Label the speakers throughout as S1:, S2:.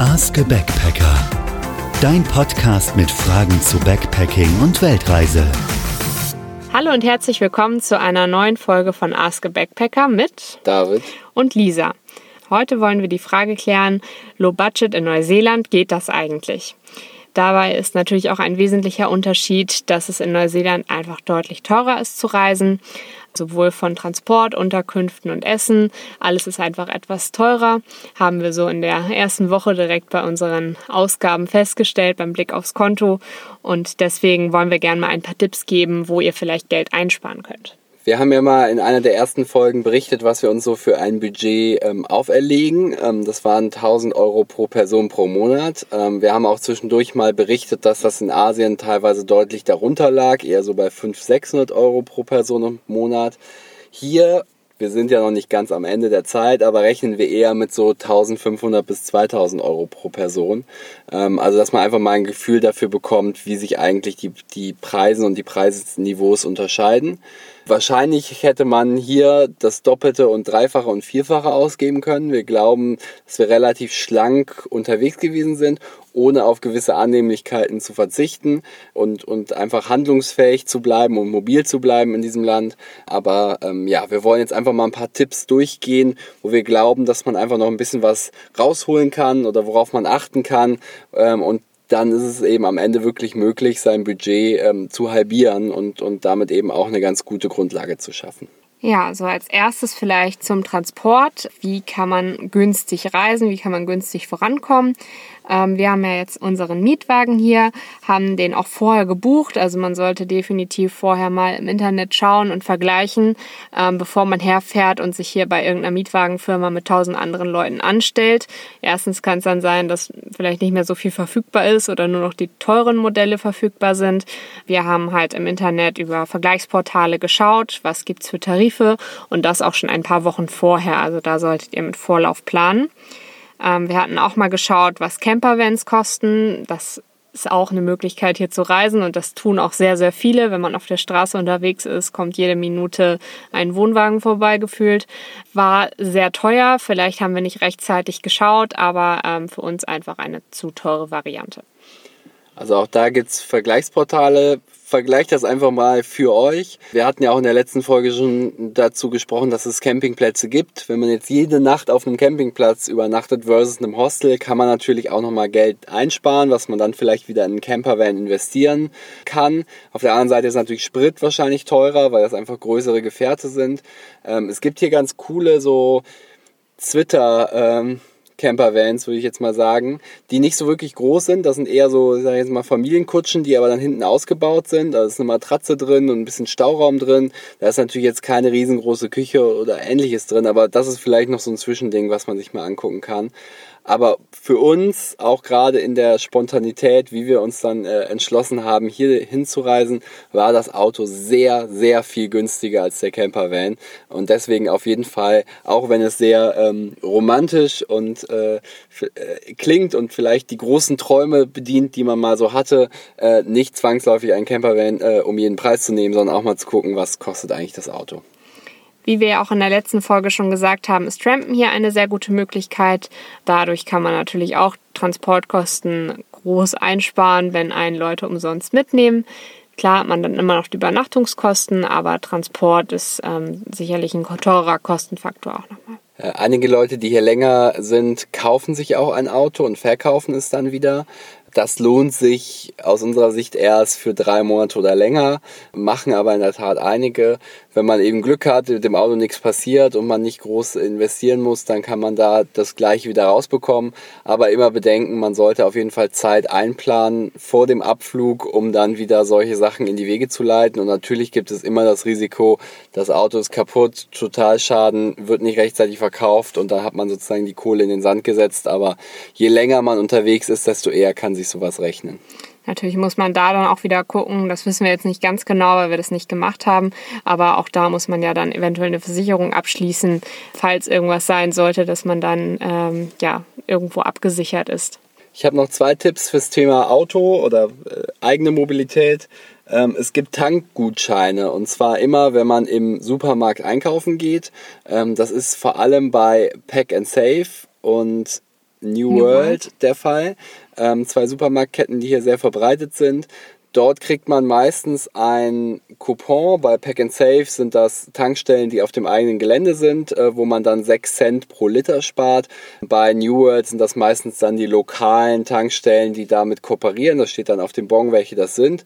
S1: Ask a Backpacker. Dein Podcast mit Fragen zu Backpacking und Weltreise.
S2: Hallo und herzlich willkommen zu einer neuen Folge von Ask a Backpacker mit
S3: David
S2: und Lisa. Heute wollen wir die Frage klären, Low Budget in Neuseeland, geht das eigentlich? Dabei ist natürlich auch ein wesentlicher Unterschied, dass es in Neuseeland einfach deutlich teurer ist zu reisen sowohl von Transport, Unterkünften und Essen. Alles ist einfach etwas teurer. Haben wir so in der ersten Woche direkt bei unseren Ausgaben festgestellt beim Blick aufs Konto. Und deswegen wollen wir gerne mal ein paar Tipps geben, wo ihr vielleicht Geld einsparen könnt.
S3: Wir haben ja mal in einer der ersten Folgen berichtet, was wir uns so für ein Budget ähm, auferlegen. Ähm, das waren 1000 Euro pro Person pro Monat. Ähm, wir haben auch zwischendurch mal berichtet, dass das in Asien teilweise deutlich darunter lag, eher so bei 500, 600 Euro pro Person im Monat. Hier wir sind ja noch nicht ganz am Ende der Zeit, aber rechnen wir eher mit so 1500 bis 2000 Euro pro Person. Ähm, also, dass man einfach mal ein Gefühl dafür bekommt, wie sich eigentlich die, die Preise und die Preisniveaus unterscheiden. Wahrscheinlich hätte man hier das Doppelte und Dreifache und Vierfache ausgeben können. Wir glauben, dass wir relativ schlank unterwegs gewesen sind ohne auf gewisse Annehmlichkeiten zu verzichten und, und einfach handlungsfähig zu bleiben und mobil zu bleiben in diesem Land. Aber ähm, ja, wir wollen jetzt einfach mal ein paar Tipps durchgehen, wo wir glauben, dass man einfach noch ein bisschen was rausholen kann oder worauf man achten kann. Ähm, und dann ist es eben am Ende wirklich möglich, sein Budget ähm, zu halbieren und, und damit eben auch eine ganz gute Grundlage zu schaffen.
S2: Ja, so als erstes vielleicht zum Transport. Wie kann man günstig reisen? Wie kann man günstig vorankommen? Ähm, wir haben ja jetzt unseren Mietwagen hier, haben den auch vorher gebucht. Also man sollte definitiv vorher mal im Internet schauen und vergleichen, ähm, bevor man herfährt und sich hier bei irgendeiner Mietwagenfirma mit tausend anderen Leuten anstellt. Erstens kann es dann sein, dass vielleicht nicht mehr so viel verfügbar ist oder nur noch die teuren Modelle verfügbar sind. Wir haben halt im Internet über Vergleichsportale geschaut, was gibt's für Tarife und das auch schon ein paar Wochen vorher. Also da solltet ihr mit Vorlauf planen. Ähm, wir hatten auch mal geschaut, was Campervans kosten. Das ist auch eine Möglichkeit, hier zu reisen und das tun auch sehr, sehr viele. Wenn man auf der Straße unterwegs ist, kommt jede Minute ein Wohnwagen vorbeigefühlt. War sehr teuer, vielleicht haben wir nicht rechtzeitig geschaut, aber ähm, für uns einfach eine zu teure Variante.
S3: Also auch da gibt es Vergleichsportale. Vergleicht das einfach mal für euch. Wir hatten ja auch in der letzten Folge schon dazu gesprochen, dass es Campingplätze gibt. Wenn man jetzt jede Nacht auf einem Campingplatz übernachtet versus einem Hostel, kann man natürlich auch nochmal Geld einsparen, was man dann vielleicht wieder in einen Campervan investieren kann. Auf der anderen Seite ist natürlich Sprit wahrscheinlich teurer, weil das einfach größere Gefährte sind. Ähm, es gibt hier ganz coole so Twitter, ähm, Campervans, würde ich jetzt mal sagen, die nicht so wirklich groß sind. Das sind eher so, ich jetzt mal, Familienkutschen, die aber dann hinten ausgebaut sind. Da ist eine Matratze drin und ein bisschen Stauraum drin. Da ist natürlich jetzt keine riesengroße Küche oder ähnliches drin, aber das ist vielleicht noch so ein Zwischending, was man sich mal angucken kann. Aber für uns, auch gerade in der Spontanität, wie wir uns dann äh, entschlossen haben, hier hinzureisen, war das Auto sehr, sehr viel günstiger als der Campervan. Und deswegen auf jeden Fall, auch wenn es sehr ähm, romantisch und äh, äh, klingt und vielleicht die großen Träume bedient, die man mal so hatte, äh, nicht zwangsläufig ein Campervan, äh, um jeden Preis zu nehmen, sondern auch mal zu gucken, was kostet eigentlich das Auto.
S2: Wie wir ja auch in der letzten Folge schon gesagt haben, ist Trampen hier eine sehr gute Möglichkeit. Dadurch kann man natürlich auch Transportkosten groß einsparen, wenn einen Leute umsonst mitnehmen. Klar hat man dann immer noch die Übernachtungskosten, aber Transport ist ähm, sicherlich ein teurer Kostenfaktor auch nochmal.
S3: Äh, einige Leute, die hier länger sind, kaufen sich auch ein Auto und verkaufen es dann wieder. Das lohnt sich aus unserer Sicht erst für drei Monate oder länger, machen aber in der Tat einige. Wenn man eben Glück hat, mit dem Auto nichts passiert und man nicht groß investieren muss, dann kann man da das gleiche wieder rausbekommen. Aber immer bedenken, man sollte auf jeden Fall Zeit einplanen vor dem Abflug, um dann wieder solche Sachen in die Wege zu leiten. Und natürlich gibt es immer das Risiko, das Auto ist kaputt, Totalschaden, wird nicht rechtzeitig verkauft und dann hat man sozusagen die Kohle in den Sand gesetzt. Aber je länger man unterwegs ist, desto eher kann sich sowas rechnen.
S2: Natürlich muss man da dann auch wieder gucken, das wissen wir jetzt nicht ganz genau, weil wir das nicht gemacht haben, aber auch da muss man ja dann eventuell eine Versicherung abschließen, falls irgendwas sein sollte, dass man dann ähm, ja irgendwo abgesichert ist.
S3: Ich habe noch zwei Tipps fürs Thema Auto oder äh, eigene Mobilität. Ähm, es gibt Tankgutscheine und zwar immer, wenn man im Supermarkt einkaufen geht. Ähm, das ist vor allem bei Pack and Save und New,
S2: New
S3: World,
S2: World.
S3: der Fall. Ähm, zwei Supermarktketten, die hier sehr verbreitet sind. Dort kriegt man meistens ein Coupon. Bei Pack and Save sind das Tankstellen, die auf dem eigenen Gelände sind, äh, wo man dann 6 Cent pro Liter spart. Bei New World sind das meistens dann die lokalen Tankstellen, die damit kooperieren. Das steht dann auf dem Bon, welche das sind.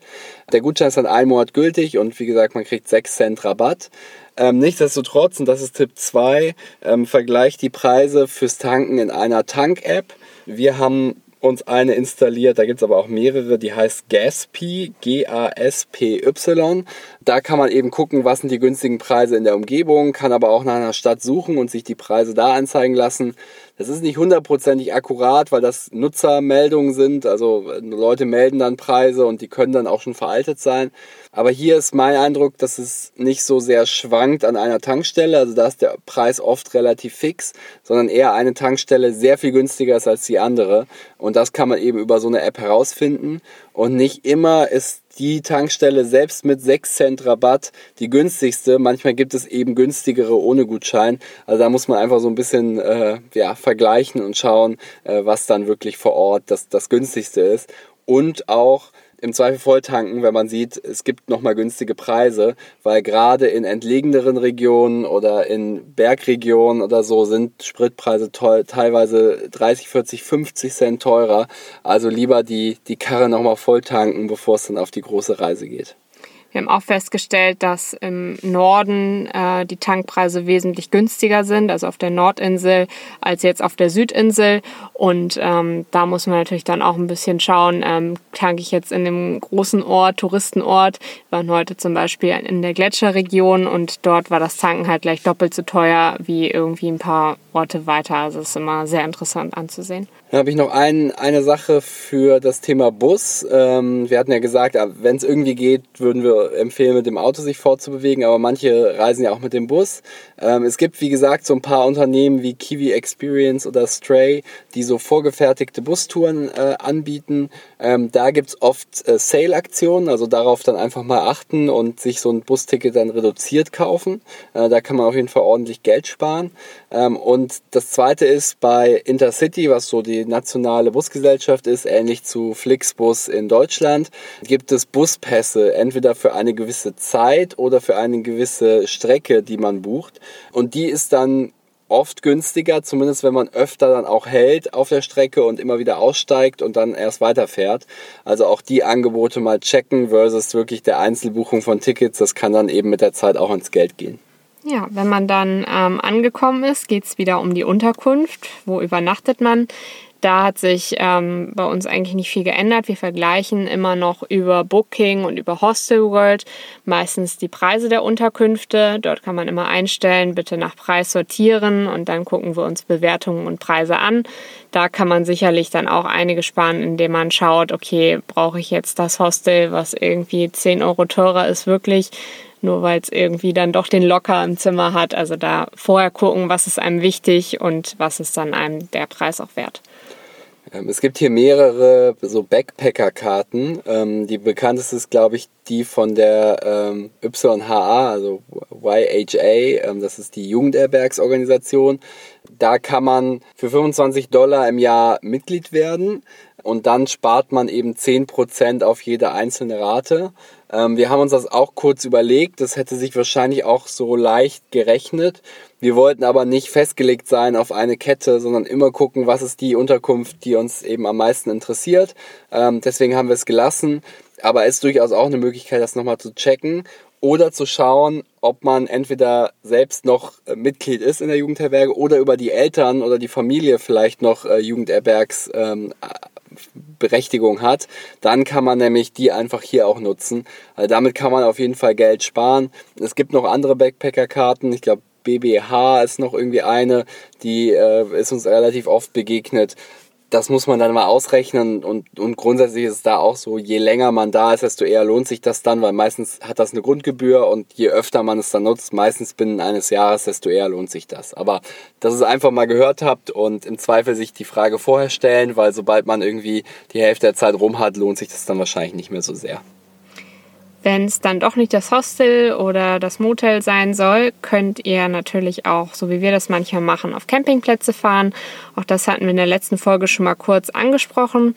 S3: Der Gutschein ist dann einen Monat gültig und wie gesagt, man kriegt 6 Cent Rabatt. Ähm, nichtsdestotrotz, und das ist Tipp 2, ähm, vergleicht die Preise fürs Tanken in einer Tank-App. Wir haben uns eine installiert, da gibt es aber auch mehrere, die heißt Gaspy, G-A-S-P-Y. Da kann man eben gucken, was sind die günstigen Preise in der Umgebung, kann aber auch nach einer Stadt suchen und sich die Preise da anzeigen lassen. Das ist nicht hundertprozentig akkurat, weil das Nutzermeldungen sind. Also Leute melden dann Preise und die können dann auch schon veraltet sein. Aber hier ist mein Eindruck, dass es nicht so sehr schwankt an einer Tankstelle. Also da ist der Preis oft relativ fix, sondern eher eine Tankstelle sehr viel günstiger ist als die andere. Und das kann man eben über so eine App herausfinden. Und nicht immer ist die Tankstelle selbst mit 6 Cent Rabatt die günstigste. Manchmal gibt es eben günstigere ohne Gutschein. Also da muss man einfach so ein bisschen äh, ja, vergleichen und schauen, äh, was dann wirklich vor Ort das, das günstigste ist. Und auch im Zweifel voll tanken, wenn man sieht, es gibt nochmal günstige Preise, weil gerade in entlegeneren Regionen oder in Bergregionen oder so sind Spritpreise teilweise 30, 40, 50 Cent teurer. Also lieber die, die Karre nochmal voll tanken, bevor es dann auf die große Reise geht.
S2: Wir haben auch festgestellt, dass im Norden äh, die Tankpreise wesentlich günstiger sind, also auf der Nordinsel, als jetzt auf der Südinsel. Und ähm, da muss man natürlich dann auch ein bisschen schauen, ähm, tanke ich jetzt in einem großen Ort, Touristenort. Wir waren heute zum Beispiel in der Gletscherregion und dort war das Tanken halt gleich doppelt so teuer wie irgendwie ein paar Orte weiter. Also es ist immer sehr interessant anzusehen.
S3: Dann habe ich noch ein, eine Sache für das Thema Bus. Ähm, wir hatten ja gesagt, wenn es irgendwie geht, würden wir empfehlen, mit dem Auto sich fortzubewegen, aber manche reisen ja auch mit dem Bus. Ähm, es gibt, wie gesagt, so ein paar Unternehmen wie Kiwi Experience oder Stray, die so vorgefertigte Bustouren äh, anbieten. Ähm, da gibt's oft äh, Sale-Aktionen, also darauf dann einfach mal achten und sich so ein Busticket dann reduziert kaufen. Äh, da kann man auf jeden Fall ordentlich Geld sparen. Ähm, und das zweite ist bei Intercity, was so die nationale Busgesellschaft ist, ähnlich zu Flixbus in Deutschland, gibt es Buspässe, entweder für eine gewisse Zeit oder für eine gewisse Strecke, die man bucht. Und die ist dann oft günstiger, zumindest wenn man öfter dann auch hält auf der Strecke und immer wieder aussteigt und dann erst weiterfährt. Also auch die Angebote mal checken versus wirklich der Einzelbuchung von Tickets, das kann dann eben mit der Zeit auch ins Geld gehen.
S2: Ja, wenn man dann ähm, angekommen ist, geht es wieder um die Unterkunft. Wo übernachtet man? Da hat sich ähm, bei uns eigentlich nicht viel geändert. Wir vergleichen immer noch über Booking und über Hostel World meistens die Preise der Unterkünfte. Dort kann man immer einstellen, bitte nach Preis sortieren und dann gucken wir uns Bewertungen und Preise an. Da kann man sicherlich dann auch einige sparen, indem man schaut, okay, brauche ich jetzt das Hostel, was irgendwie 10 Euro teurer ist, wirklich nur weil es irgendwie dann doch den Locker im Zimmer hat. Also da vorher gucken, was ist einem wichtig und was ist dann einem der Preis auch wert.
S3: Ähm, es gibt hier mehrere so Backpacker-Karten. Ähm, die bekannteste ist, glaube ich, die von der ähm, YHA, also YHA. Ähm, das ist die Jugendherbergsorganisation. Da kann man für 25 Dollar im Jahr Mitglied werden und dann spart man eben 10% auf jede einzelne Rate. Ähm, wir haben uns das auch kurz überlegt. Das hätte sich wahrscheinlich auch so leicht gerechnet. Wir wollten aber nicht festgelegt sein auf eine Kette, sondern immer gucken, was ist die Unterkunft, die uns eben am meisten interessiert. Ähm, deswegen haben wir es gelassen. Aber es ist durchaus auch eine Möglichkeit, das nochmal zu checken oder zu schauen, ob man entweder selbst noch äh, Mitglied ist in der Jugendherberge oder über die Eltern oder die Familie vielleicht noch äh, Jugendherbergs ähm, Berechtigung hat, dann kann man nämlich die einfach hier auch nutzen. Also damit kann man auf jeden Fall Geld sparen. Es gibt noch andere Backpacker-Karten. Ich glaube, BBH ist noch irgendwie eine, die äh, ist uns relativ oft begegnet das muss man dann mal ausrechnen und, und grundsätzlich ist es da auch so, je länger man da ist, desto eher lohnt sich das dann, weil meistens hat das eine Grundgebühr und je öfter man es dann nutzt, meistens binnen eines Jahres, desto eher lohnt sich das. Aber dass ihr es einfach mal gehört habt und im Zweifel sich die Frage vorher stellen, weil sobald man irgendwie die Hälfte der Zeit rum hat, lohnt sich das dann wahrscheinlich nicht mehr so sehr.
S2: Wenn es dann doch nicht das Hostel oder das Motel sein soll, könnt ihr natürlich auch, so wie wir das manchmal machen, auf Campingplätze fahren. Auch das hatten wir in der letzten Folge schon mal kurz angesprochen.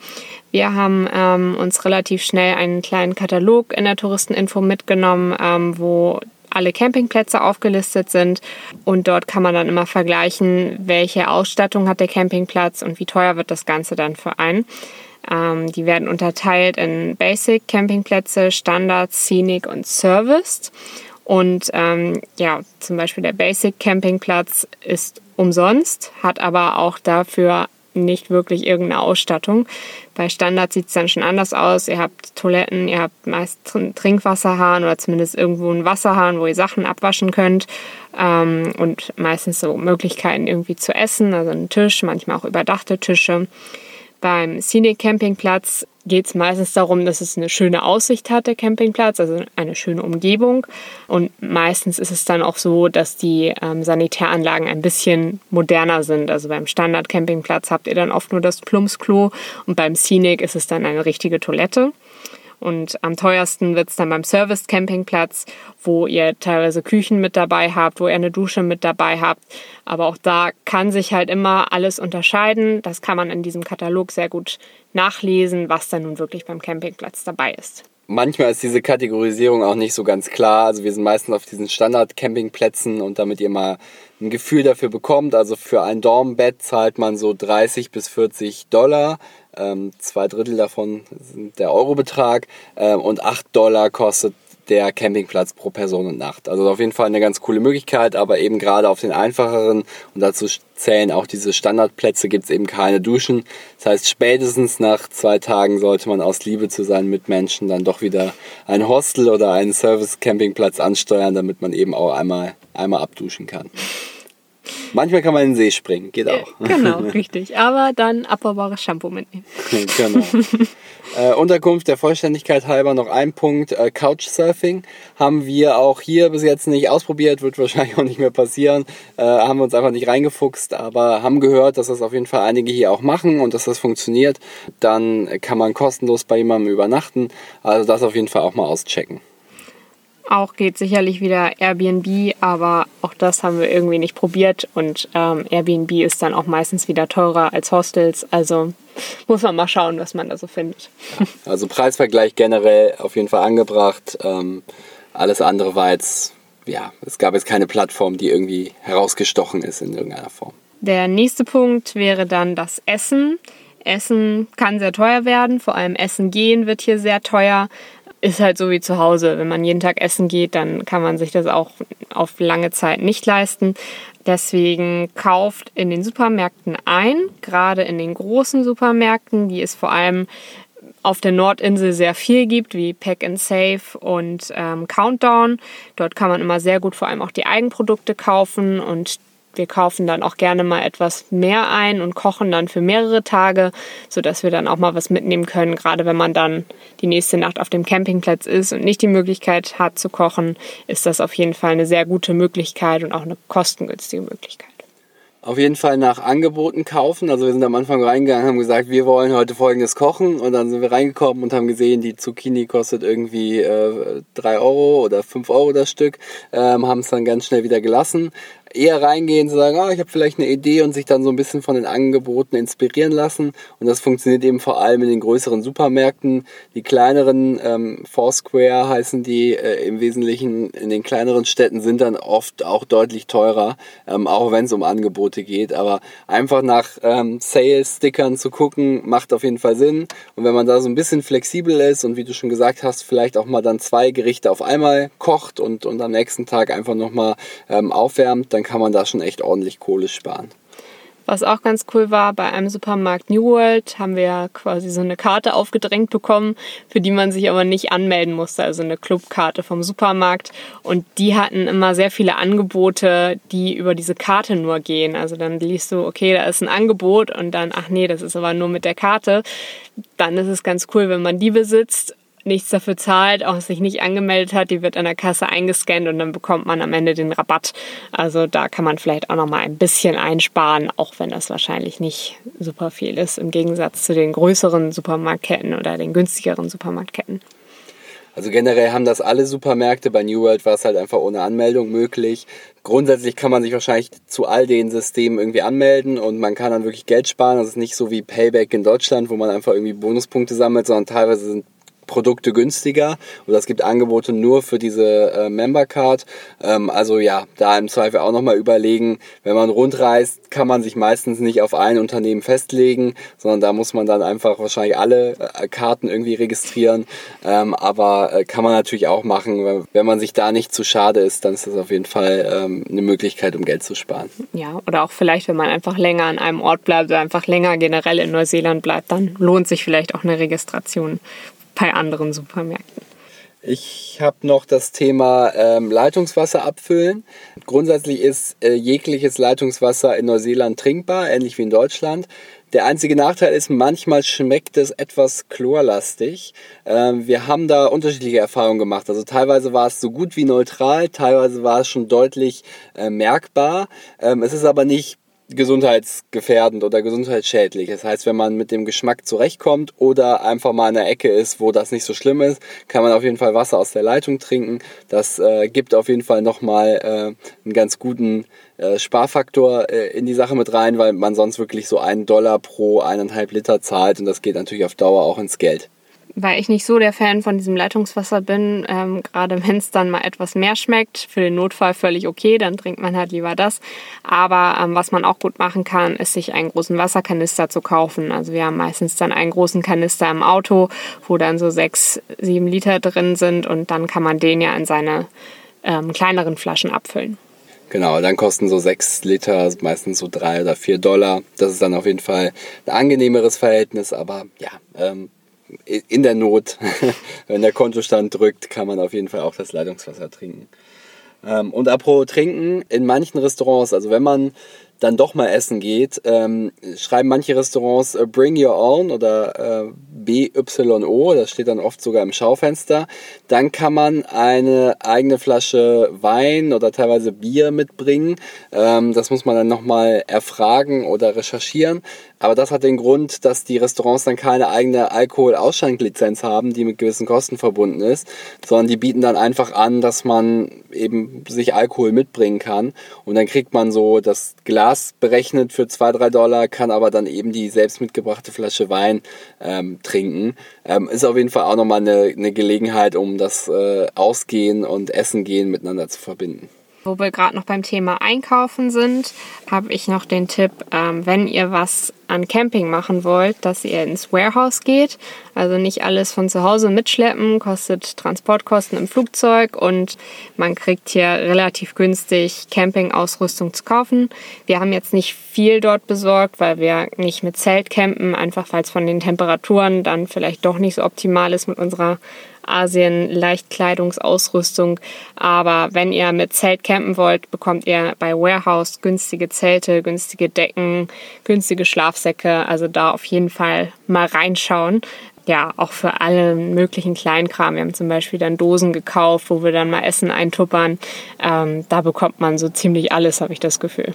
S2: Wir haben ähm, uns relativ schnell einen kleinen Katalog in der Touristeninfo mitgenommen, ähm, wo alle Campingplätze aufgelistet sind und dort kann man dann immer vergleichen, welche Ausstattung hat der Campingplatz und wie teuer wird das Ganze dann für einen. Ähm, die werden unterteilt in Basic Campingplätze, Standard, Scenic und Serviced. Und ähm, ja, zum Beispiel der Basic Campingplatz ist umsonst, hat aber auch dafür nicht wirklich irgendeine Ausstattung. Bei Standard sieht es dann schon anders aus. Ihr habt Toiletten, ihr habt meist Trinkwasserhahn oder zumindest irgendwo einen Wasserhahn, wo ihr Sachen abwaschen könnt. Ähm, und meistens so Möglichkeiten irgendwie zu essen, also einen Tisch, manchmal auch überdachte Tische. Beim Scenic Campingplatz geht es meistens darum, dass es eine schöne Aussicht hat, der Campingplatz, also eine schöne Umgebung. Und meistens ist es dann auch so, dass die ähm, Sanitäranlagen ein bisschen moderner sind. Also beim Standard Campingplatz habt ihr dann oft nur das Plumpsklo und beim Scenic ist es dann eine richtige Toilette. Und am teuersten wird es dann beim Service Campingplatz, wo ihr teilweise Küchen mit dabei habt, wo ihr eine Dusche mit dabei habt. Aber auch da kann sich halt immer alles unterscheiden. Das kann man in diesem Katalog sehr gut nachlesen, was dann nun wirklich beim Campingplatz dabei ist.
S3: Manchmal ist diese Kategorisierung auch nicht so ganz klar. Also wir sind meistens auf diesen Standard-Campingplätzen und damit ihr mal ein Gefühl dafür bekommt, also für ein Dormbett zahlt man so 30 bis 40 Dollar. Ähm, zwei Drittel davon sind der Eurobetrag ähm, und 8 Dollar kostet der Campingplatz pro Person und Nacht. Also auf jeden Fall eine ganz coole Möglichkeit, aber eben gerade auf den einfacheren und dazu zählen auch diese Standardplätze gibt es eben keine Duschen. Das heißt, spätestens nach zwei Tagen sollte man aus Liebe zu seinen Mitmenschen dann doch wieder ein Hostel oder einen Service-Campingplatz ansteuern, damit man eben auch einmal, einmal abduschen kann. Manchmal kann man in den See springen, geht auch.
S2: Genau, richtig. Aber dann abbaubares Shampoo mitnehmen.
S3: genau. Äh, Unterkunft der Vollständigkeit halber noch ein Punkt. Äh, Couchsurfing haben wir auch hier bis jetzt nicht ausprobiert, wird wahrscheinlich auch nicht mehr passieren. Äh, haben wir uns einfach nicht reingefuchst, aber haben gehört, dass das auf jeden Fall einige hier auch machen und dass das funktioniert. Dann kann man kostenlos bei jemandem übernachten. Also das auf jeden Fall auch mal auschecken.
S2: Auch geht sicherlich wieder Airbnb, aber auch das haben wir irgendwie nicht probiert und ähm, Airbnb ist dann auch meistens wieder teurer als Hostels. Also muss man mal schauen, was man da so findet.
S3: Also Preisvergleich generell auf jeden Fall angebracht. Ähm, alles andere war jetzt, ja, es gab jetzt keine Plattform, die irgendwie herausgestochen ist in irgendeiner Form.
S2: Der nächste Punkt wäre dann das Essen. Essen kann sehr teuer werden, vor allem Essen gehen wird hier sehr teuer ist halt so wie zu Hause. Wenn man jeden Tag essen geht, dann kann man sich das auch auf lange Zeit nicht leisten. Deswegen kauft in den Supermärkten ein, gerade in den großen Supermärkten, die es vor allem auf der Nordinsel sehr viel gibt, wie Pack and Save und ähm, Countdown. Dort kann man immer sehr gut vor allem auch die Eigenprodukte kaufen und wir kaufen dann auch gerne mal etwas mehr ein und kochen dann für mehrere Tage, sodass wir dann auch mal was mitnehmen können. Gerade wenn man dann die nächste Nacht auf dem Campingplatz ist und nicht die Möglichkeit hat zu kochen, ist das auf jeden Fall eine sehr gute Möglichkeit und auch eine kostengünstige Möglichkeit
S3: auf jeden Fall nach Angeboten kaufen. Also wir sind am Anfang reingegangen, haben gesagt, wir wollen heute folgendes kochen und dann sind wir reingekommen und haben gesehen, die Zucchini kostet irgendwie äh, 3 Euro oder 5 Euro das Stück, ähm, haben es dann ganz schnell wieder gelassen eher reingehen, zu sagen, ah, ich habe vielleicht eine Idee und sich dann so ein bisschen von den Angeboten inspirieren lassen. Und das funktioniert eben vor allem in den größeren Supermärkten. Die kleineren, ähm, Foursquare heißen die äh, im Wesentlichen in den kleineren Städten, sind dann oft auch deutlich teurer, ähm, auch wenn es um Angebote geht. Aber einfach nach ähm, Sales-Stickern zu gucken, macht auf jeden Fall Sinn. Und wenn man da so ein bisschen flexibel ist und wie du schon gesagt hast, vielleicht auch mal dann zwei Gerichte auf einmal kocht und, und am nächsten Tag einfach nochmal ähm, aufwärmt, dann kann man da schon echt ordentlich Kohle sparen.
S2: Was auch ganz cool war, bei einem Supermarkt New World haben wir quasi so eine Karte aufgedrängt bekommen, für die man sich aber nicht anmelden musste, also eine Clubkarte vom Supermarkt. Und die hatten immer sehr viele Angebote, die über diese Karte nur gehen. Also dann liest du, okay, da ist ein Angebot und dann, ach nee, das ist aber nur mit der Karte. Dann ist es ganz cool, wenn man die besitzt nichts dafür zahlt, auch sich nicht angemeldet hat, die wird an der Kasse eingescannt und dann bekommt man am Ende den Rabatt. Also da kann man vielleicht auch noch mal ein bisschen einsparen, auch wenn das wahrscheinlich nicht super viel ist im Gegensatz zu den größeren Supermarktketten oder den günstigeren Supermarktketten.
S3: Also generell haben das alle Supermärkte. Bei New World war es halt einfach ohne Anmeldung möglich. Grundsätzlich kann man sich wahrscheinlich zu all den Systemen irgendwie anmelden und man kann dann wirklich Geld sparen. Das ist nicht so wie Payback in Deutschland, wo man einfach irgendwie Bonuspunkte sammelt, sondern teilweise sind Produkte günstiger oder es gibt Angebote nur für diese äh, Member Card. Ähm, also ja, da im Zweifel auch nochmal überlegen, wenn man rundreist, kann man sich meistens nicht auf ein Unternehmen festlegen, sondern da muss man dann einfach wahrscheinlich alle äh, Karten irgendwie registrieren. Ähm, aber äh, kann man natürlich auch machen, wenn man sich da nicht zu schade ist, dann ist das auf jeden Fall ähm, eine Möglichkeit, um Geld zu sparen.
S2: Ja, oder auch vielleicht, wenn man einfach länger an einem Ort bleibt oder einfach länger generell in Neuseeland bleibt, dann lohnt sich vielleicht auch eine Registration bei anderen Supermärkten.
S3: Ich habe noch das Thema ähm, Leitungswasser abfüllen. Grundsätzlich ist äh, jegliches Leitungswasser in Neuseeland trinkbar, ähnlich wie in Deutschland. Der einzige Nachteil ist, manchmal schmeckt es etwas chlorlastig. Ähm, wir haben da unterschiedliche Erfahrungen gemacht. Also teilweise war es so gut wie neutral, teilweise war es schon deutlich äh, merkbar. Ähm, es ist aber nicht gesundheitsgefährdend oder gesundheitsschädlich. Das heißt, wenn man mit dem Geschmack zurechtkommt oder einfach mal in einer Ecke ist, wo das nicht so schlimm ist, kann man auf jeden Fall Wasser aus der Leitung trinken. Das äh, gibt auf jeden Fall nochmal äh, einen ganz guten äh, Sparfaktor äh, in die Sache mit rein, weil man sonst wirklich so einen Dollar pro eineinhalb Liter zahlt und das geht natürlich auf Dauer auch ins Geld
S2: weil ich nicht so der Fan von diesem Leitungswasser bin, ähm, gerade wenn es dann mal etwas mehr schmeckt, für den Notfall völlig okay, dann trinkt man halt lieber das. Aber ähm, was man auch gut machen kann, ist sich einen großen Wasserkanister zu kaufen. Also wir haben meistens dann einen großen Kanister im Auto, wo dann so sechs, sieben Liter drin sind und dann kann man den ja in seine ähm, kleineren Flaschen abfüllen.
S3: Genau, dann kosten so sechs Liter meistens so drei oder vier Dollar. Das ist dann auf jeden Fall ein angenehmeres Verhältnis, aber ja, ähm, in der Not, wenn der Kontostand drückt, kann man auf jeden Fall auch das Leitungswasser trinken. Ähm, und apropos Trinken, in manchen Restaurants, also wenn man dann doch mal essen geht, ähm, schreiben manche Restaurants äh, Bring Your Own oder äh, BYO, das steht dann oft sogar im Schaufenster. Dann kann man eine eigene Flasche Wein oder teilweise Bier mitbringen. Ähm, das muss man dann nochmal erfragen oder recherchieren. Aber das hat den Grund, dass die Restaurants dann keine eigene Alkoholausschenklizenz haben, die mit gewissen Kosten verbunden ist, sondern die bieten dann einfach an, dass man eben sich Alkohol mitbringen kann. Und dann kriegt man so das Glas berechnet für zwei drei Dollar, kann aber dann eben die selbst mitgebrachte Flasche Wein ähm, trinken. Ähm, ist auf jeden Fall auch nochmal eine, eine Gelegenheit, um das äh, Ausgehen und Essen gehen miteinander zu verbinden.
S2: Wo wir gerade noch beim Thema Einkaufen sind, habe ich noch den Tipp, ähm, wenn ihr was an Camping machen wollt, dass ihr ins Warehouse geht. Also nicht alles von zu Hause mitschleppen, kostet Transportkosten im Flugzeug und man kriegt hier relativ günstig Campingausrüstung zu kaufen. Wir haben jetzt nicht viel dort besorgt, weil wir nicht mit Zelt campen, einfach weil es von den Temperaturen dann vielleicht doch nicht so optimal ist mit unserer Asien Leichtkleidungsausrüstung. Aber wenn ihr mit Zelt campen wollt, bekommt ihr bei Warehouse günstige Zelte, günstige Decken, günstige Schlafsäcke. Also da auf jeden Fall mal reinschauen. Ja, auch für alle möglichen Kleinkram. Wir haben zum Beispiel dann Dosen gekauft, wo wir dann mal Essen eintuppern. Ähm, da bekommt man so ziemlich alles, habe ich das Gefühl.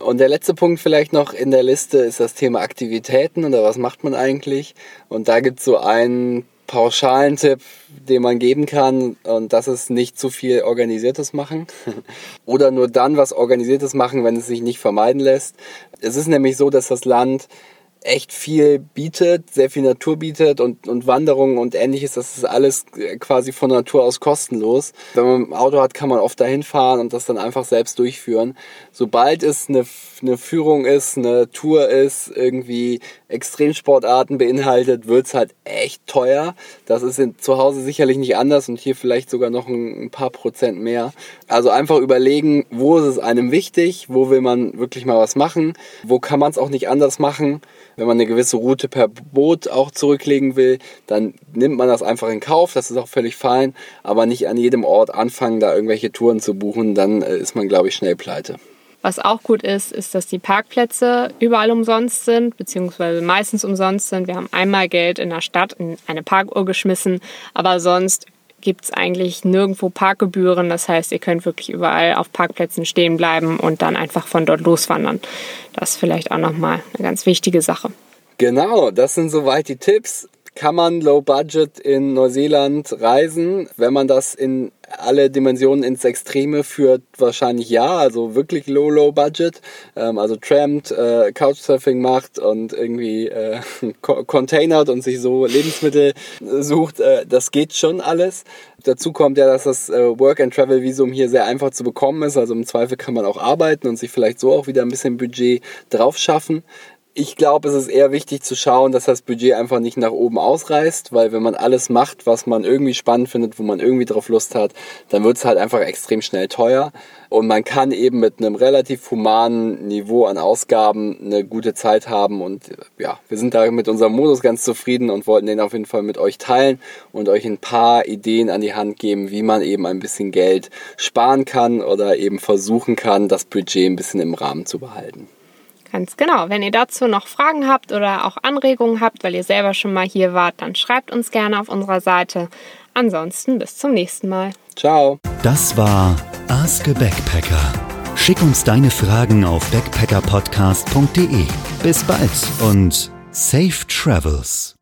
S3: Und der letzte Punkt vielleicht noch in der Liste ist das Thema Aktivitäten oder was macht man eigentlich? Und da gibt es so einen pauschalen Tipp, den man geben kann, und das ist nicht zu viel Organisiertes machen. Oder nur dann was Organisiertes machen, wenn es sich nicht vermeiden lässt. Es ist nämlich so, dass das Land echt viel bietet, sehr viel Natur bietet und, und Wanderungen und ähnliches. Das ist alles quasi von Natur aus kostenlos. Wenn man ein Auto hat, kann man oft dahin fahren und das dann einfach selbst durchführen. Sobald es eine, eine Führung ist, eine Tour ist, irgendwie Extremsportarten beinhaltet, wird's halt echt teuer. Das ist in, zu Hause sicherlich nicht anders und hier vielleicht sogar noch ein, ein paar Prozent mehr. Also einfach überlegen, wo ist es einem wichtig, wo will man wirklich mal was machen, wo kann man es auch nicht anders machen. Wenn man eine gewisse Route per Boot auch zurücklegen will, dann nimmt man das einfach in Kauf. Das ist auch völlig fein. Aber nicht an jedem Ort anfangen, da irgendwelche Touren zu buchen. Dann äh, ist man, glaube ich, schnell pleite.
S2: Was auch gut ist, ist, dass die Parkplätze überall umsonst sind, beziehungsweise meistens umsonst sind. Wir haben einmal Geld in der Stadt in eine Parkuhr geschmissen, aber sonst gibt es eigentlich nirgendwo Parkgebühren. Das heißt, ihr könnt wirklich überall auf Parkplätzen stehen bleiben und dann einfach von dort loswandern. Das ist vielleicht auch nochmal eine ganz wichtige Sache.
S3: Genau, das sind soweit die Tipps. Kann man low budget in Neuseeland reisen? Wenn man das in alle Dimensionen ins Extreme führt, wahrscheinlich ja. Also wirklich low, low budget. Ähm, also trampt, äh, Couchsurfing macht und irgendwie äh, containert und sich so Lebensmittel sucht. Äh, das geht schon alles. Dazu kommt ja, dass das äh, Work-and-Travel-Visum hier sehr einfach zu bekommen ist. Also im Zweifel kann man auch arbeiten und sich vielleicht so auch wieder ein bisschen Budget drauf schaffen ich glaube, es ist eher wichtig zu schauen, dass das Budget einfach nicht nach oben ausreißt, weil wenn man alles macht, was man irgendwie spannend findet, wo man irgendwie drauf Lust hat, dann wird es halt einfach extrem schnell teuer. Und man kann eben mit einem relativ humanen Niveau an Ausgaben eine gute Zeit haben. Und ja, wir sind da mit unserem Modus ganz zufrieden und wollten den auf jeden Fall mit euch teilen und euch ein paar Ideen an die Hand geben, wie man eben ein bisschen Geld sparen kann oder eben versuchen kann, das Budget ein bisschen im Rahmen zu behalten.
S2: Ganz genau. Wenn ihr dazu noch Fragen habt oder auch Anregungen habt, weil ihr selber schon mal hier wart, dann schreibt uns gerne auf unserer Seite. Ansonsten bis zum nächsten Mal.
S3: Ciao.
S1: Das war Ask a Backpacker. Schick uns deine Fragen auf backpackerpodcast.de. Bis bald und safe travels.